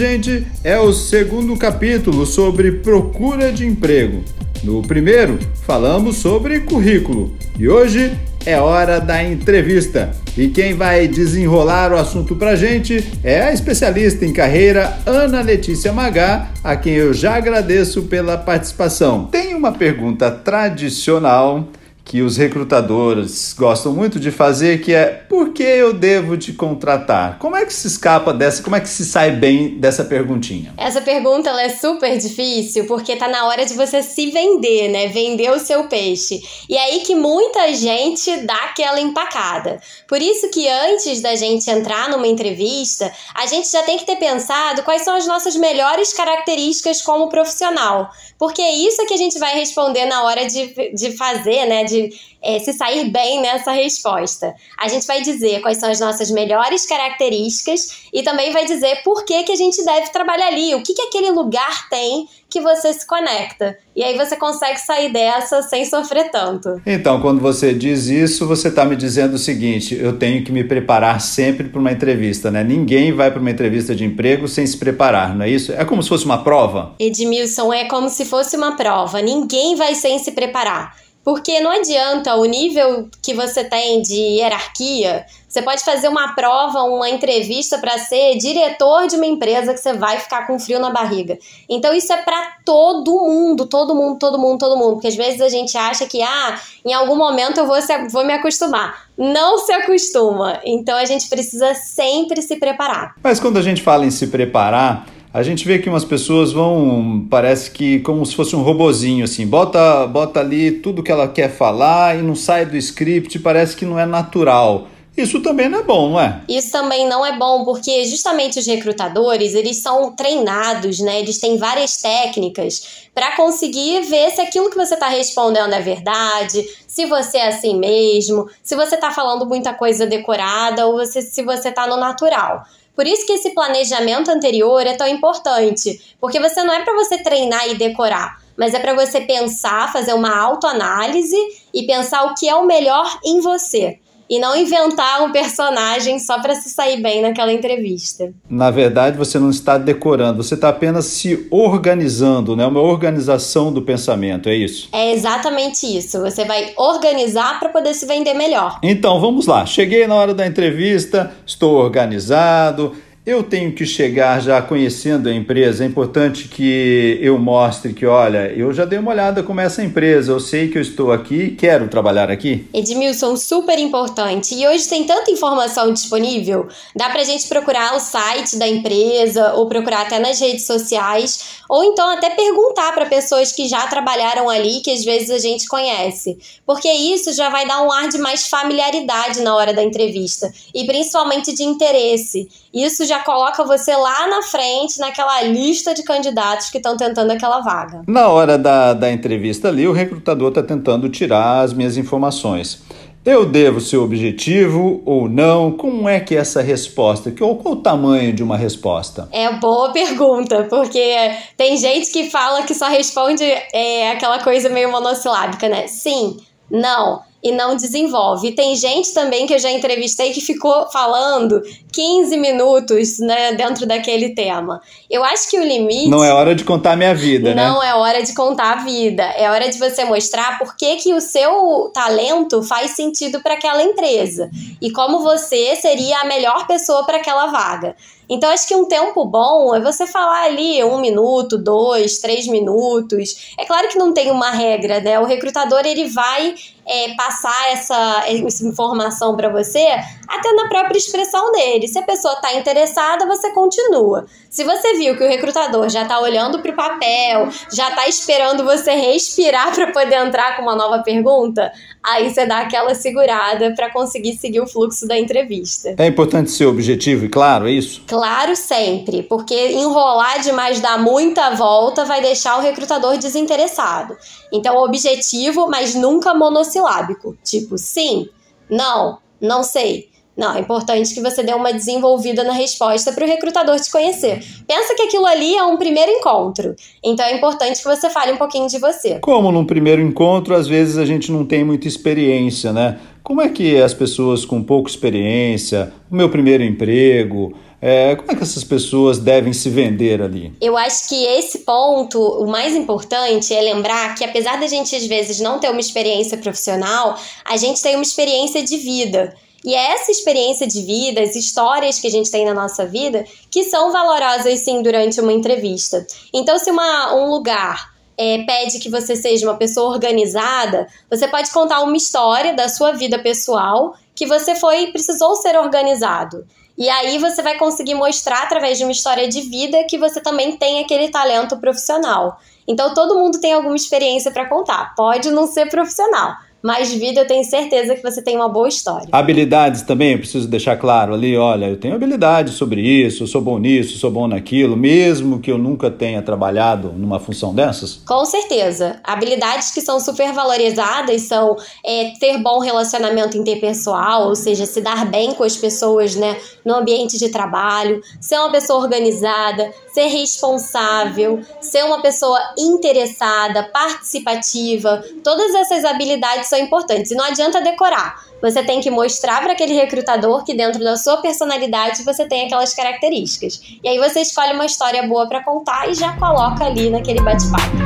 Gente, é o segundo capítulo sobre procura de emprego. No primeiro, falamos sobre currículo e hoje é hora da entrevista. E quem vai desenrolar o assunto pra gente é a especialista em carreira Ana Letícia Magá, a quem eu já agradeço pela participação. Tem uma pergunta tradicional que os recrutadores gostam muito de fazer, que é por que eu devo te contratar? Como é que se escapa dessa, como é que se sai bem dessa perguntinha? Essa pergunta é super difícil porque tá na hora de você se vender, né? Vender o seu peixe. E é aí que muita gente dá aquela empacada. Por isso que antes da gente entrar numa entrevista, a gente já tem que ter pensado quais são as nossas melhores características como profissional. Porque é isso que a gente vai responder na hora de, de fazer, né? De é, se sair bem nessa resposta. A gente vai dizer quais são as nossas melhores características e também vai dizer por que, que a gente deve trabalhar ali, o que, que aquele lugar tem que você se conecta. E aí você consegue sair dessa sem sofrer tanto. Então, quando você diz isso, você está me dizendo o seguinte: eu tenho que me preparar sempre para uma entrevista, né? Ninguém vai para uma entrevista de emprego sem se preparar, não é isso? É como se fosse uma prova? Edmilson, é como se fosse uma prova. Ninguém vai sem se preparar. Porque não adianta o nível que você tem de hierarquia. Você pode fazer uma prova, uma entrevista para ser diretor de uma empresa que você vai ficar com frio na barriga. Então isso é para todo mundo, todo mundo, todo mundo, todo mundo. Porque às vezes a gente acha que, ah, em algum momento eu vou, se, vou me acostumar. Não se acostuma. Então a gente precisa sempre se preparar. Mas quando a gente fala em se preparar, a gente vê que umas pessoas vão, parece que como se fosse um robozinho, assim, bota, bota ali tudo que ela quer falar e não sai do script, parece que não é natural. Isso também não é bom, não é? Isso também não é bom, porque justamente os recrutadores, eles são treinados, né? Eles têm várias técnicas para conseguir ver se aquilo que você está respondendo é verdade, se você é assim mesmo, se você está falando muita coisa decorada ou você, se você está no natural. Por isso que esse planejamento anterior é tão importante, porque você não é para você treinar e decorar, mas é para você pensar, fazer uma autoanálise e pensar o que é o melhor em você e não inventar um personagem só para se sair bem naquela entrevista. Na verdade, você não está decorando, você está apenas se organizando, né? Uma organização do pensamento, é isso? É exatamente isso. Você vai organizar para poder se vender melhor. Então, vamos lá. Cheguei na hora da entrevista, estou organizado eu tenho que chegar já conhecendo a empresa. É importante que eu mostre que, olha, eu já dei uma olhada como é essa empresa, eu sei que eu estou aqui, quero trabalhar aqui. Edmilson, super importante. E hoje tem tanta informação disponível, dá pra gente procurar o site da empresa ou procurar até nas redes sociais, ou então até perguntar para pessoas que já trabalharam ali, que às vezes a gente conhece. Porque isso já vai dar um ar de mais familiaridade na hora da entrevista e principalmente de interesse. Isso já coloca você lá na frente, naquela lista de candidatos que estão tentando aquela vaga. Na hora da, da entrevista ali, o recrutador está tentando tirar as minhas informações. Eu devo ser objetivo ou não? Como é que é essa resposta? Qual, qual o tamanho de uma resposta? É boa pergunta, porque tem gente que fala que só responde é, aquela coisa meio monossilábica, né? Sim, não e não desenvolve. E tem gente também que eu já entrevistei que ficou falando 15 minutos né, dentro daquele tema. Eu acho que o limite. Não é hora de contar a minha vida, né? Não é hora de contar a vida. É hora de você mostrar por que, que o seu talento faz sentido para aquela empresa e como você seria a melhor pessoa para aquela vaga. Então, acho que um tempo bom é você falar ali um minuto, dois, três minutos. É claro que não tem uma regra, né? O recrutador ele vai é, passar essa, essa informação para você até na própria expressão dele. Se a pessoa está interessada, você continua. Se você viu que o recrutador já está olhando para o papel, já está esperando você respirar para poder entrar com uma nova pergunta, aí você dá aquela segurada para conseguir seguir o fluxo da entrevista. É importante ser objetivo e claro, é isso? Claro, sempre, porque enrolar demais, dar muita volta, vai deixar o recrutador desinteressado. Então, objetivo, mas nunca monossilábico. Tipo, sim, não, não sei. Não, é importante que você dê uma desenvolvida na resposta para o recrutador te conhecer. Pensa que aquilo ali é um primeiro encontro. Então é importante que você fale um pouquinho de você. Como num primeiro encontro, às vezes a gente não tem muita experiência, né? Como é que as pessoas com pouca experiência, o meu primeiro emprego, é, como é que essas pessoas devem se vender ali? Eu acho que esse ponto, o mais importante é lembrar que apesar da gente às vezes não ter uma experiência profissional, a gente tem uma experiência de vida. E é essa experiência de vida, as histórias que a gente tem na nossa vida, que são valorosas sim durante uma entrevista. Então, se uma, um lugar é, pede que você seja uma pessoa organizada, você pode contar uma história da sua vida pessoal que você foi precisou ser organizado. E aí você vai conseguir mostrar através de uma história de vida que você também tem aquele talento profissional. Então todo mundo tem alguma experiência para contar. Pode não ser profissional, mais vida, eu tenho certeza que você tem uma boa história. Habilidades também, eu preciso deixar claro ali, olha, eu tenho habilidade sobre isso, eu sou bom nisso, sou bom naquilo, mesmo que eu nunca tenha trabalhado numa função dessas? Com certeza. Habilidades que são super valorizadas são é, ter bom relacionamento interpessoal, ou seja, se dar bem com as pessoas né, no ambiente de trabalho, ser uma pessoa organizada, ser responsável, ser uma pessoa interessada, participativa, todas essas habilidades são importantes. E não adianta decorar. Você tem que mostrar para aquele recrutador que dentro da sua personalidade você tem aquelas características. E aí você escolhe uma história boa para contar e já coloca ali naquele bate-papo.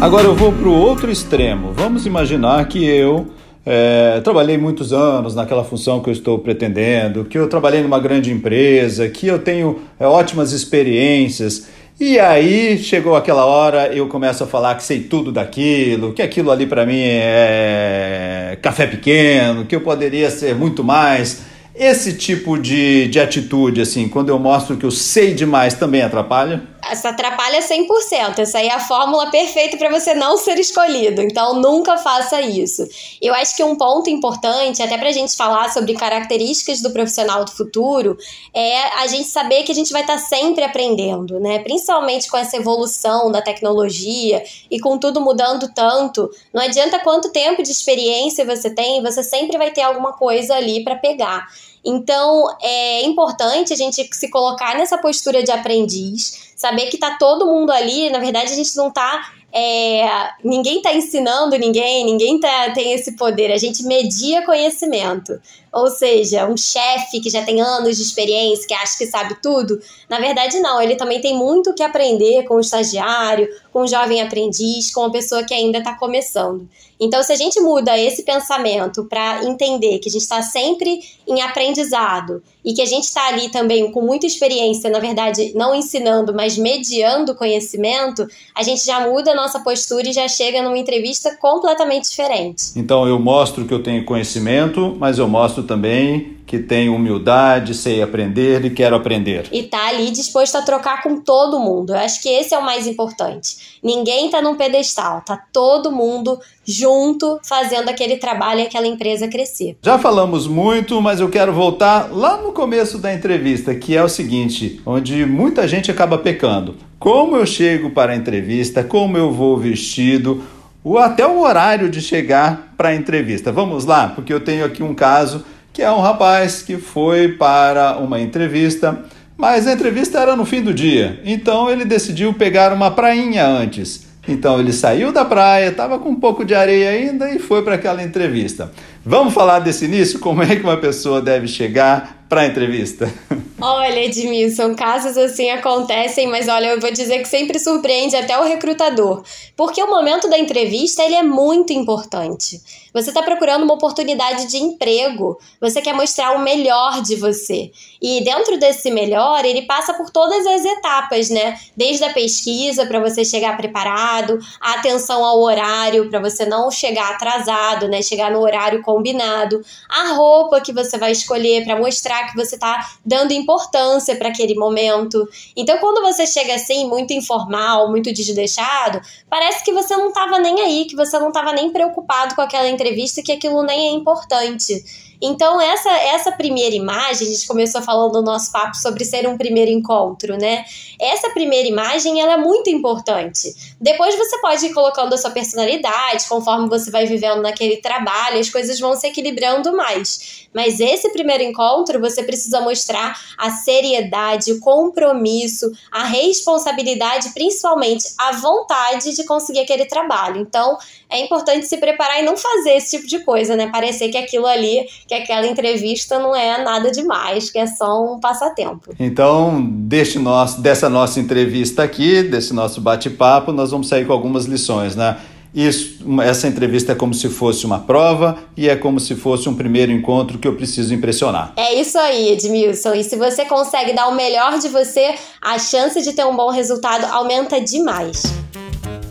Agora eu vou para o outro extremo. Vamos imaginar que eu é, trabalhei muitos anos naquela função que eu estou pretendendo, que eu trabalhei numa grande empresa, que eu tenho é, ótimas experiências. E aí chegou aquela hora, eu começo a falar que sei tudo daquilo, que aquilo ali para mim é café pequeno, que eu poderia ser muito mais. Esse tipo de, de atitude, assim, quando eu mostro que eu sei demais, também atrapalha? Essa atrapalha 100%. Essa aí é a fórmula perfeita para você não ser escolhido. Então, nunca faça isso. Eu acho que um ponto importante, até para a gente falar sobre características do profissional do futuro, é a gente saber que a gente vai estar tá sempre aprendendo, né? Principalmente com essa evolução da tecnologia e com tudo mudando tanto. Não adianta quanto tempo de experiência você tem, você sempre vai ter alguma coisa ali para pegar. Então, é importante a gente se colocar nessa postura de aprendiz, saber que tá todo mundo ali, na verdade a gente não tá é, ninguém está ensinando ninguém, ninguém tá, tem esse poder, a gente media conhecimento. Ou seja, um chefe que já tem anos de experiência, que acha que sabe tudo, na verdade não, ele também tem muito que aprender com o estagiário, com o jovem aprendiz, com a pessoa que ainda está começando. Então, se a gente muda esse pensamento para entender que a gente está sempre em aprendizado e que a gente está ali também com muita experiência, na verdade, não ensinando, mas mediando conhecimento, a gente já muda nossa postura e já chega numa entrevista completamente diferente. Então, eu mostro que eu tenho conhecimento, mas eu mostro também que tenho humildade, sei aprender e quero aprender. E tá ali disposto a trocar com todo mundo. Eu acho que esse é o mais importante. Ninguém tá num pedestal, tá todo mundo junto fazendo aquele trabalho e aquela empresa crescer. Já falamos muito, mas eu quero voltar lá no começo da entrevista, que é o seguinte, onde muita gente acaba pecando. Como eu chego para a entrevista, como eu vou vestido, ou até o horário de chegar para a entrevista. Vamos lá, porque eu tenho aqui um caso que é um rapaz que foi para uma entrevista, mas a entrevista era no fim do dia, então ele decidiu pegar uma prainha antes. Então ele saiu da praia, estava com um pouco de areia ainda e foi para aquela entrevista. Vamos falar desse início? Como é que uma pessoa deve chegar para a entrevista? Olha, Edmilson, casos assim acontecem, mas olha, eu vou dizer que sempre surpreende até o recrutador, porque o momento da entrevista ele é muito importante. Você está procurando uma oportunidade de emprego, você quer mostrar o melhor de você. E dentro desse melhor, ele passa por todas as etapas, né? Desde a pesquisa para você chegar preparado, a atenção ao horário para você não chegar atrasado, né? Chegar no horário combinado, a roupa que você vai escolher para mostrar que você está dando importância para aquele momento. Então, quando você chega assim, muito informal, muito desleixado, parece que você não estava nem aí, que você não estava nem preocupado com aquela entrevista, que aquilo nem é importante. Então, essa, essa primeira imagem, a gente começou falando no nosso papo sobre ser um primeiro encontro, né? Essa primeira imagem, ela é muito importante. Depois você pode ir colocando a sua personalidade, conforme você vai vivendo naquele trabalho, as coisas vão se equilibrando mais. Mas esse primeiro encontro, você precisa mostrar a seriedade, o compromisso, a responsabilidade, principalmente a vontade de conseguir aquele trabalho. Então, é importante se preparar e não fazer esse tipo de coisa, né? Parecer que aquilo ali que aquela entrevista não é nada demais, que é só um passatempo. Então, deste nosso, dessa nossa entrevista aqui, desse nosso bate-papo, nós vamos sair com algumas lições, né? Isso, essa entrevista é como se fosse uma prova e é como se fosse um primeiro encontro que eu preciso impressionar. É isso aí, Edmilson. E se você consegue dar o melhor de você, a chance de ter um bom resultado aumenta demais.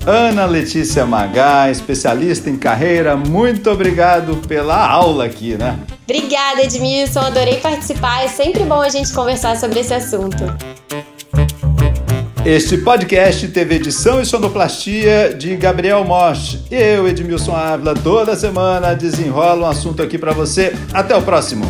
Ana Letícia Magá, especialista em carreira, muito obrigado pela aula aqui, né? Obrigada, Edmilson. Adorei participar. É sempre bom a gente conversar sobre esse assunto. Este podcast teve edição e sonoplastia de Gabriel Mosch. Eu, Edmilson Ávila, toda semana desenrola um assunto aqui para você. Até o próximo.